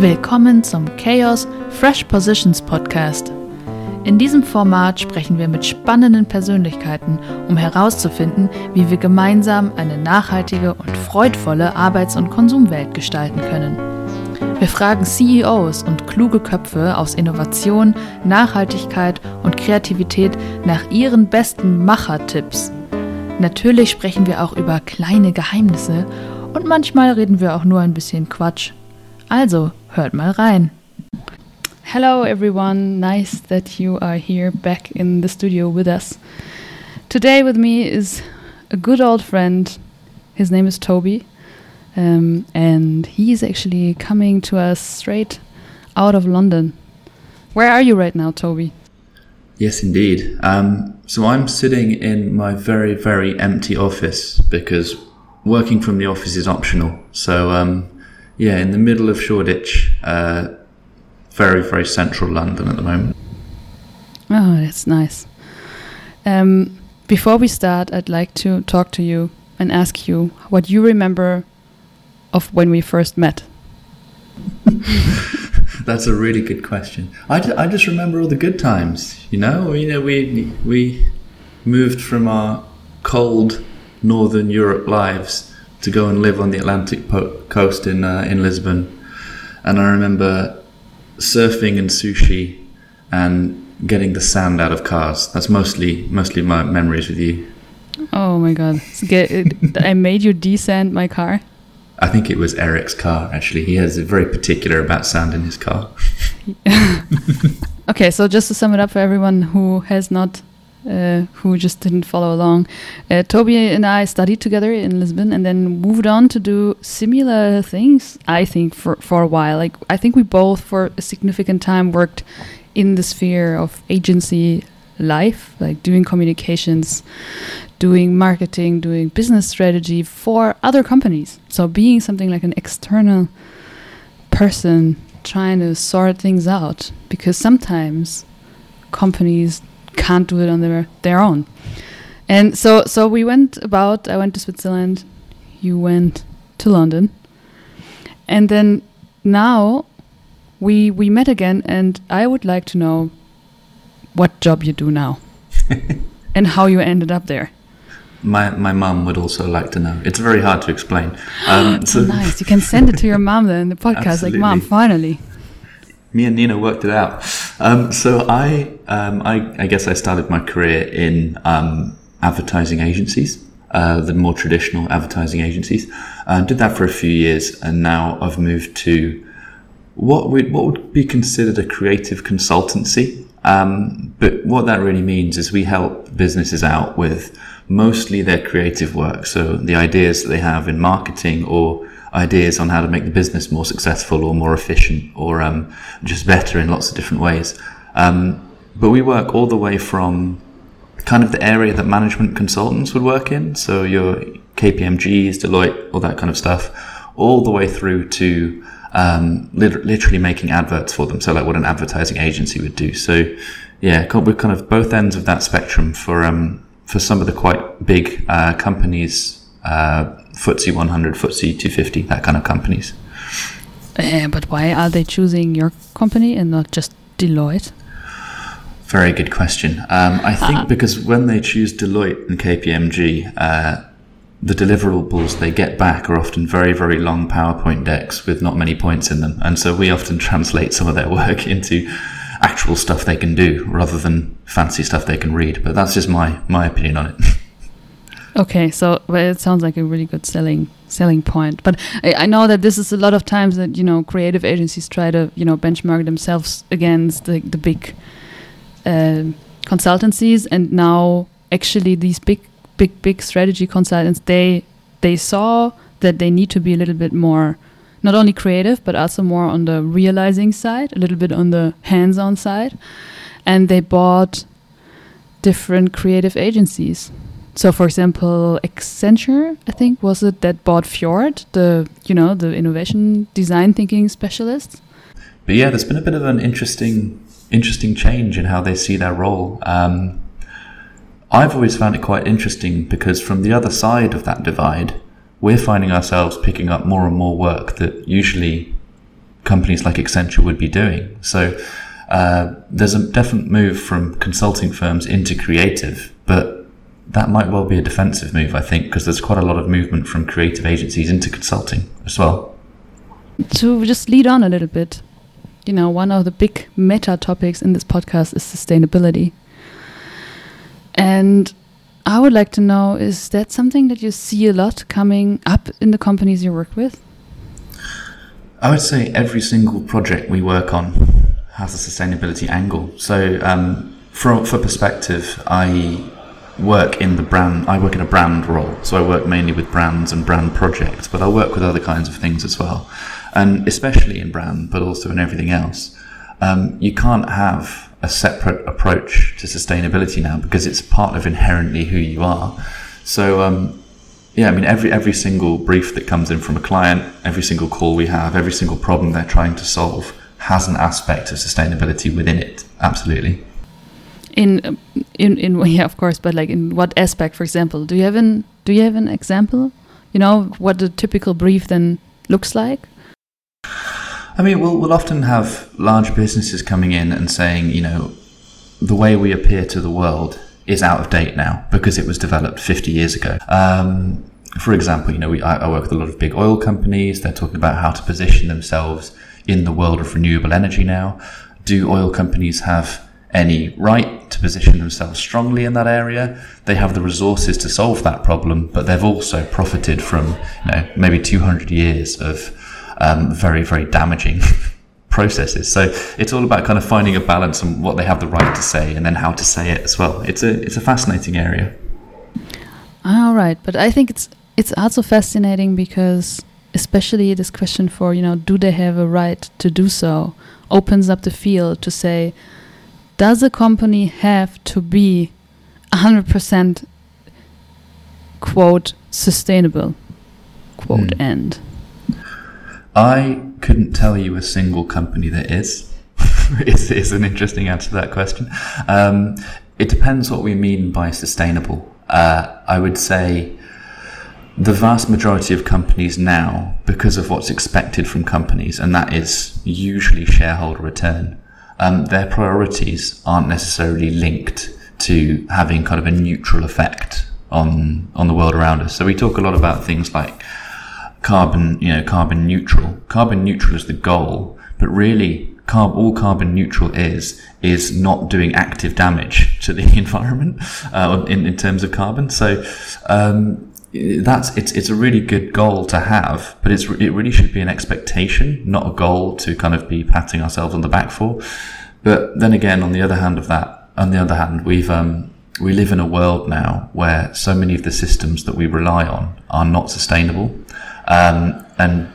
Willkommen zum Chaos Fresh Positions Podcast. In diesem Format sprechen wir mit spannenden Persönlichkeiten, um herauszufinden, wie wir gemeinsam eine nachhaltige und freudvolle Arbeits- und Konsumwelt gestalten können. Wir fragen CEOs und kluge Köpfe aus Innovation, Nachhaltigkeit und Kreativität nach ihren besten Machertipps. Natürlich sprechen wir auch über kleine Geheimnisse und manchmal reden wir auch nur ein bisschen Quatsch. Also, hört mal rein. Hello, everyone. Nice that you are here back in the studio with us. Today, with me is a good old friend. His name is Toby, um, and he's actually coming to us straight out of London. Where are you right now, Toby? Yes, indeed. Um, so I'm sitting in my very, very empty office because working from the office is optional. So, um, yeah, in the middle of Shoreditch, uh, very, very central London at the moment. Oh, that's nice. Um, before we start, I'd like to talk to you and ask you what you remember of when we first met. That's a really good question. I, I just remember all the good times. You know, you know, we we moved from our cold northern Europe lives to go and live on the Atlantic po- coast in uh, in Lisbon, and I remember surfing and sushi and getting the sand out of cars. That's mostly mostly my memories with you. Oh my god. I made you descend my car. I think it was Eric's car. Actually, he has a very particular about sand in his car. Okay, so just to sum it up for everyone who has not, uh, who just didn't follow along, uh, Toby and I studied together in Lisbon and then moved on to do similar things. I think for for a while, like I think we both for a significant time worked in the sphere of agency life, like doing communications, doing marketing, doing business strategy for other companies. So being something like an external person trying to sort things out because sometimes companies can't do it on their their own. And so so we went about I went to Switzerland, you went to London. And then now we we met again and I would like to know what job you do now and how you ended up there. My my mum would also like to know. It's very hard to explain. Um, So nice. You can send it to your mom then in the podcast like mom finally. Me and Nina worked it out. Um, so I, um, I, I guess I started my career in um, advertising agencies, uh, the more traditional advertising agencies. Uh, did that for a few years, and now I've moved to what would what would be considered a creative consultancy. Um, but what that really means is we help businesses out with mostly their creative work. So the ideas that they have in marketing or ideas on how to make the business more successful or more efficient or um, just better in lots of different ways. Um, but we work all the way from kind of the area that management consultants would work in. So your KPMGs, Deloitte, all that kind of stuff, all the way through to um, lit- literally making adverts for them. So like what an advertising agency would do. So yeah, we're kind of both ends of that spectrum for um, for some of the quite big uh, companies, uh, FTSE 100, FTSE 250, that kind of companies. Uh, but why are they choosing your company and not just Deloitte? Very good question. Um, I think because when they choose Deloitte and KPMG, uh, the deliverables they get back are often very, very long PowerPoint decks with not many points in them. And so we often translate some of their work into actual stuff they can do rather than fancy stuff they can read. But that's just my, my opinion on it. Okay, so well, it sounds like a really good selling selling point. But I, I know that this is a lot of times that you know creative agencies try to you know benchmark themselves against the the big uh, consultancies, and now actually these big big big strategy consultants they they saw that they need to be a little bit more not only creative but also more on the realizing side, a little bit on the hands-on side, and they bought different creative agencies. So, for example, Accenture, I think, was it that bought Fjord, the you know the innovation design thinking specialist. But yeah, there's been a bit of an interesting, interesting change in how they see their role. Um, I've always found it quite interesting because from the other side of that divide, we're finding ourselves picking up more and more work that usually companies like Accenture would be doing. So uh, there's a definite move from consulting firms into creative, but that might well be a defensive move, I think, because there's quite a lot of movement from creative agencies into consulting as well. To just lead on a little bit, you know, one of the big meta topics in this podcast is sustainability. And I would like to know is that something that you see a lot coming up in the companies you work with? I would say every single project we work on has a sustainability angle. So, um, for, for perspective, I work in the brand, I work in a brand role. So, I work mainly with brands and brand projects, but I work with other kinds of things as well. And especially in brand, but also in everything else. Um, you can't have a separate approach to sustainability now because it's part of inherently who you are. So, um, yeah, I mean, every every single brief that comes in from a client, every single call we have, every single problem they're trying to solve has an aspect of sustainability within it. Absolutely. In in in yeah, of course, but like in what aspect? For example, do you have an do you have an example? You know what the typical brief then looks like? I mean, we'll, we'll often have large businesses coming in and saying, you know, the way we appear to the world is out of date now because it was developed 50 years ago. Um, for example, you know, we, I, I, work with a lot of big oil companies. They're talking about how to position themselves in the world of renewable energy now. Do oil companies have any right to position themselves strongly in that area? They have the resources to solve that problem, but they've also profited from, you know, maybe 200 years of um, very, very damaging processes. So it's all about kind of finding a balance on what they have the right to say and then how to say it as well. It's a it's a fascinating area. All right, but I think it's it's also fascinating because especially this question for you know do they have a right to do so opens up the field to say does a company have to be 100% quote sustainable quote mm. end I couldn't tell you a single company that is. is, is an interesting answer to that question. Um, it depends what we mean by sustainable. Uh, I would say the vast majority of companies now, because of what's expected from companies, and that is usually shareholder return, um, their priorities aren't necessarily linked to having kind of a neutral effect on on the world around us. So we talk a lot about things like carbon, you know, carbon neutral. Carbon neutral is the goal, but really, carb, all carbon neutral is is not doing active damage to the environment uh, in in terms of carbon. So. Um, that's it's it's a really good goal to have, but it's it really should be an expectation, not a goal to kind of be patting ourselves on the back for. But then again, on the other hand of that, on the other hand, we've um, we live in a world now where so many of the systems that we rely on are not sustainable. Um, and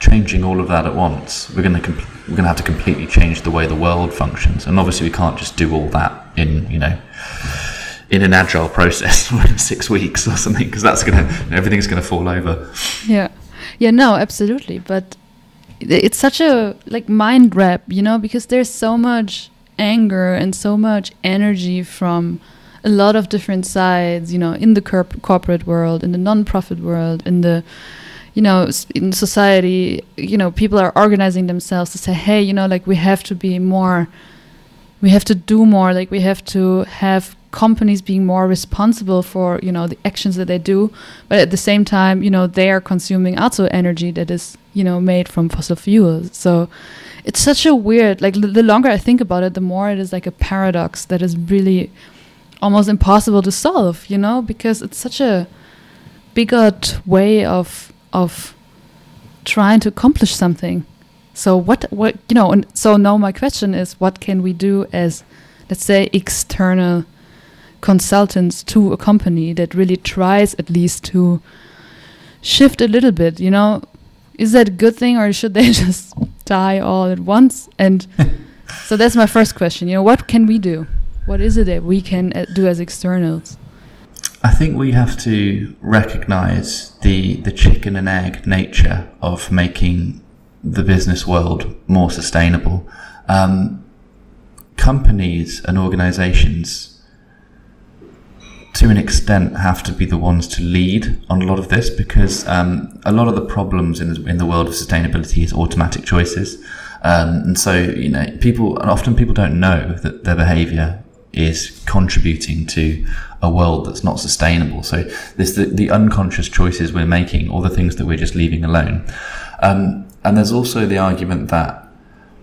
changing all of that at once, we're going to comp- we're going to have to completely change the way the world functions. And obviously, we can't just do all that in you know in an agile process in six weeks or something because that's to everything's to fall over. Yeah, yeah, no, absolutely. But it's such a like mind wrap, you know, because there's so much anger and so much energy from a lot of different sides, you know, in the corp- corporate world, in the non-profit world, in the you know in society you know people are organizing themselves to say hey you know like we have to be more we have to do more like we have to have companies being more responsible for you know the actions that they do but at the same time you know they are consuming also energy that is you know made from fossil fuels so it's such a weird like the longer i think about it the more it is like a paradox that is really almost impossible to solve you know because it's such a bigot way of of trying to accomplish something. So what what you know, and so now my question is what can we do as let's say external consultants to a company that really tries at least to shift a little bit, you know? Is that a good thing or should they just die all at once? And so that's my first question. You know, what can we do? What is it that we can uh, do as externals? I think we have to recognize the, the chicken and egg nature of making the business world more sustainable. Um, companies and organizations to an extent, have to be the ones to lead on a lot of this because um, a lot of the problems in the, in the world of sustainability is automatic choices. Um, and so, you know, people, and often people don't know that their behavior is contributing to a world that's not sustainable. So this, the, the unconscious choices we're making, or the things that we're just leaving alone. Um, and there's also the argument that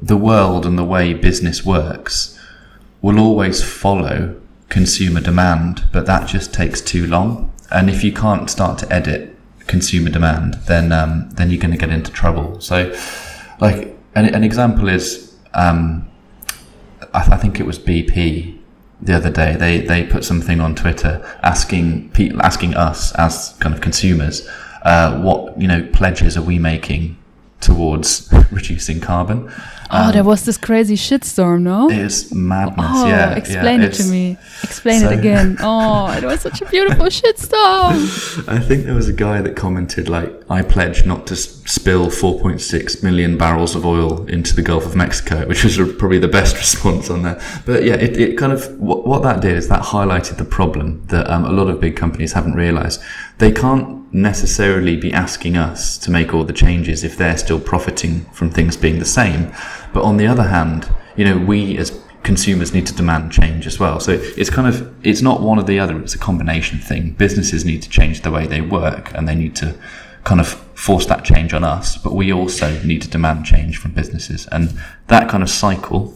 the world and the way business works will always follow consumer demand, but that just takes too long. And if you can't start to edit consumer demand, then um, then you're going to get into trouble. So, like an, an example is, um, I, th- I, think it was BP the other day. They they put something on Twitter asking people asking us as kind of consumers, uh, what you know pledges are we making towards reducing carbon? Oh, um, there was this crazy shitstorm, no? It's madness. Oh, yeah. Explain yeah, it to me. Explain so it again. Oh, it was such a beautiful shitstorm. I think there was a guy that commented like, "I pledge not to spill 4.6 million barrels of oil into the Gulf of Mexico," which was probably the best response on there. But yeah, it, it kind of what, what that did is that highlighted the problem that um, a lot of big companies haven't realised. They can't necessarily be asking us to make all the changes if they're still profiting from things being the same. But on the other hand, you know, we as consumers need to demand change as well. So it's kind of it's not one or the other, it's a combination thing. Businesses need to change the way they work and they need to kind of force that change on us, but we also need to demand change from businesses. And that kind of cycle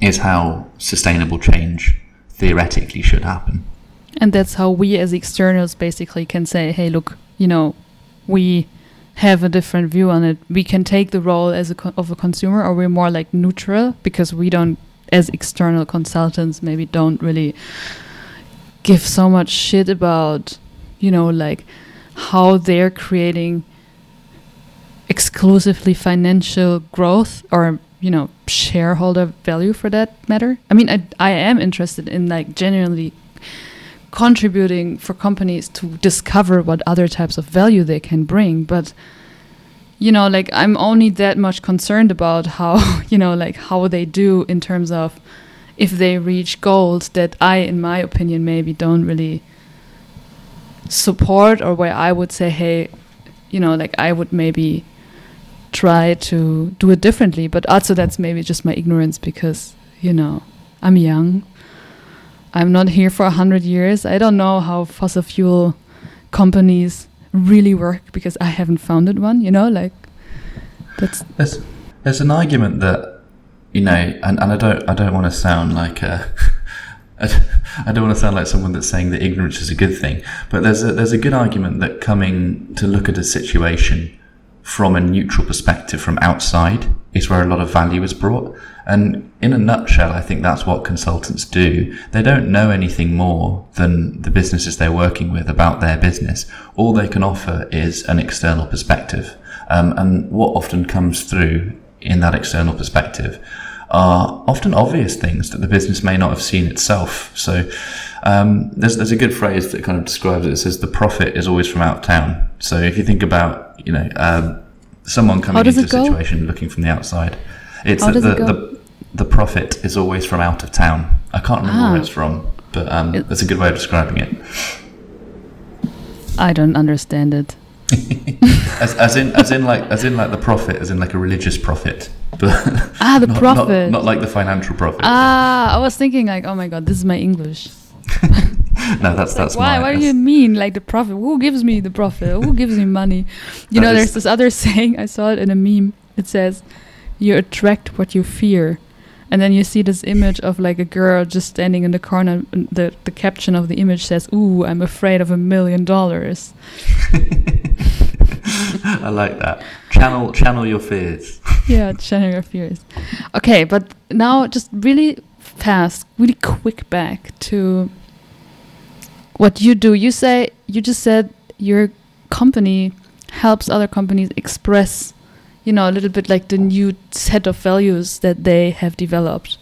is how sustainable change theoretically should happen. And that's how we as externals basically can say, hey, look, you know, we have a different view on it. We can take the role as a of a consumer, or we're more like neutral because we don't, as external consultants, maybe don't really give so much shit about, you know, like how they're creating exclusively financial growth or you know shareholder value for that matter. I mean, I I am interested in like genuinely contributing for companies to discover what other types of value they can bring but you know like i'm only that much concerned about how you know like how they do in terms of if they reach goals that i in my opinion maybe don't really support or where i would say hey you know like i would maybe try to do it differently but also that's maybe just my ignorance because you know i'm young I'm not here for a hundred years. I don't know how fossil fuel companies really work because I haven't founded one. You know, like that's there's there's an argument that you know, and, and I don't I don't want to sound like a I don't want to sound like someone that's saying that ignorance is a good thing, but there's a, there's a good argument that coming to look at a situation from a neutral perspective from outside is where a lot of value is brought. And in a nutshell, I think that's what consultants do. They don't know anything more than the businesses they're working with about their business. All they can offer is an external perspective. Um, and what often comes through in that external perspective are often obvious things that the business may not have seen itself. So um, there's there's a good phrase that kind of describes it. It says the prophet is always from out of town. So if you think about you know um, someone coming into a situation looking from the outside, it's that the, it the the prophet is always from out of town. I can't remember ah. where it's from, but um, it, that's a good way of describing it. I don't understand it. as, as in as in like as in like the prophet, as in like a religious prophet. But ah, the not, prophet, not, not, like the financial profit. Ah, I was thinking like, oh my god, this is my English. no, that's that's why. My, what do you mean, like the profit? Who gives me the profit? Who gives me money? You know, there's this other saying. I saw it in a meme. It says, "You attract what you fear." And then you see this image of like a girl just standing in the corner. And the the caption of the image says, "Ooh, I'm afraid of a million dollars." I like that. Channel channel your fears. yeah, channel your fears. Okay, but now just really fast, really quick back to what you do. You say you just said your company helps other companies express, you know, a little bit like the new set of values that they have developed.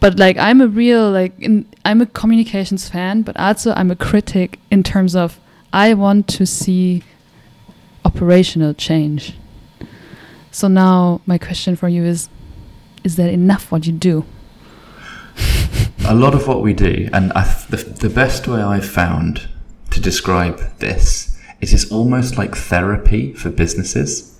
But like I'm a real like in, I'm a communications fan, but also I'm a critic in terms of I want to see operational change. So now my question for you is is that enough what you do? a lot of what we do, and I, the, the best way I've found to describe this it's almost like therapy for businesses.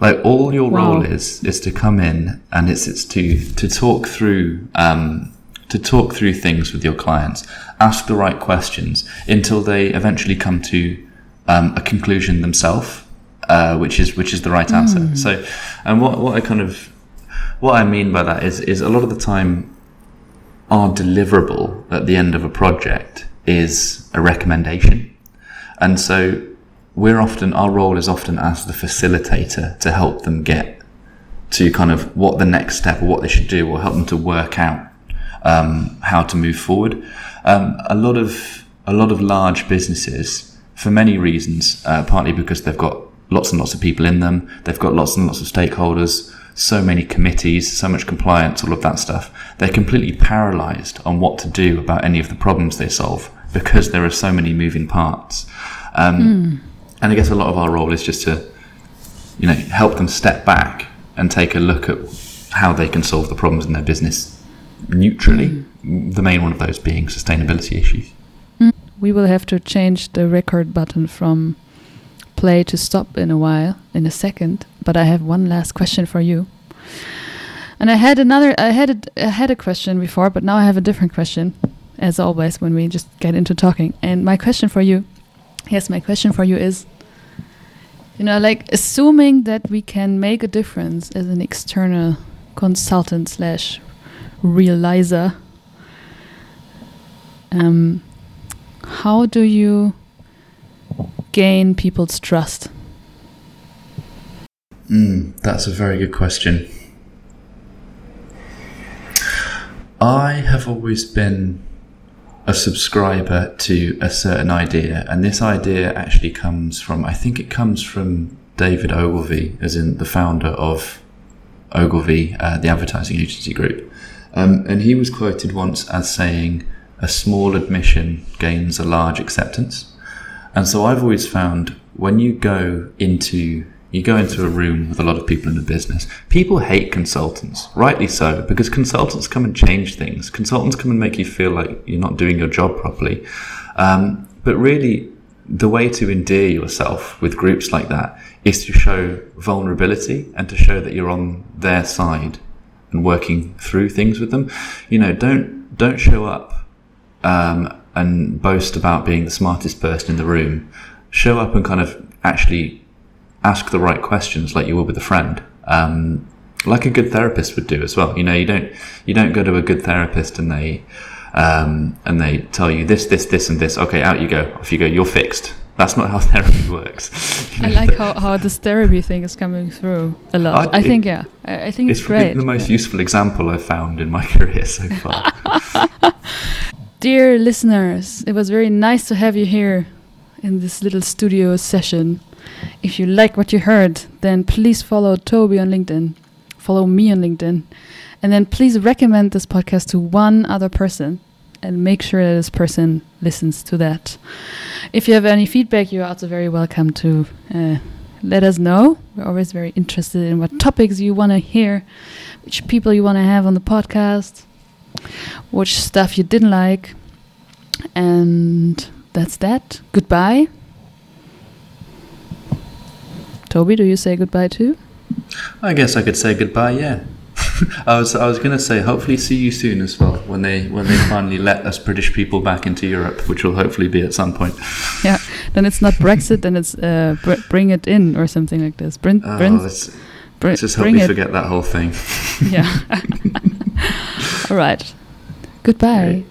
Like all your Wow. role is is to come in and it's it's to to talk through um, to talk through things with your clients, ask the right questions until they eventually come to um, a conclusion themselves, uh, which is which is the right answer. So, and what what I kind of what I mean by that is is a lot of the time our deliverable at the end of a project is a recommendation. And so we're often, our role is often as the facilitator to help them get to kind of what the next step or what they should do or help them to work out um, how to move forward. Um, a lot of, a lot of large businesses, for many reasons, uh, partly because they've got lots and lots of people in them, they've got lots and lots of stakeholders, so many committees, so much compliance, all of that stuff. They're completely paralyzed on what to do about any of the problems they solve because there are so many moving parts. Um, hmm. And I guess a lot of our role is just to, you know, help them step back and take a look at how they can solve the problems in their business neutrally. Hmm. The main one of those being sustainability issues. Hmm. We will have to change the record button from play to stop in a while, in a second. But I have one last question for you. And I had another, I had a, I had a question before, but now I have a different question, as always when we just get into talking. And my question for you, yes, my question for you is, you know, like assuming that we can make a difference as an external consultant slash realizer. Um, how do you gain people's trust? Mm, that's a very good question. I have always been a subscriber to a certain idea, and this idea actually comes from, I think it comes from David Ogilvy, as in the founder of Ogilvy, uh, the advertising agency group. Um, and he was quoted once as saying, A small admission gains a large acceptance. And so I've always found when you go into you go into a room with a lot of people in the business, people hate consultants, rightly so, because consultants come and change things. Consultants come and make you feel like you're not doing your job properly. Um, but really, the way to endear yourself with groups like that is to show vulnerability and to show that you're on their side and working through things with them. You know, don't don't show up um, and boast about being the smartest person in the room. Show up and kind of actually ask the right questions, like you would with a friend, um, like a good therapist would do as well. You know, you don't you don't go to a good therapist and they um, and they tell you this, this, this, and this. Okay, out you go. Off you go. You're fixed. That's not how therapy works. I like how, how this therapy thing is coming through a lot. I- I, think, it- yeah. I, I think it's, It's probably great. the most useful example I've found in my career so far. Dear listeners, it was very nice to have you here in this little studio session. If you like what you heard, then please follow Toby on LinkedIn, follow me on LinkedIn, and then please recommend this podcast to one other person and make sure that this person listens to that. If you have any feedback, you're also very welcome to uh, let us know. We're always very interested in what topics you want to hear, which people you want to have on the podcast, which stuff you didn't like. And that's that. Goodbye. Toby, do you say goodbye too? I guess I could say goodbye. Yeah. I was I was gonna say hopefully see you soon as well when they when they finally let us British people back into Europe, which will hopefully be at some point. Yeah. Then it's not Brexit, then it's uh, br- bring it in or something like this. Bring, Oh, br- just we it. forget that whole thing. Yeah. All right. Goodbye. Right.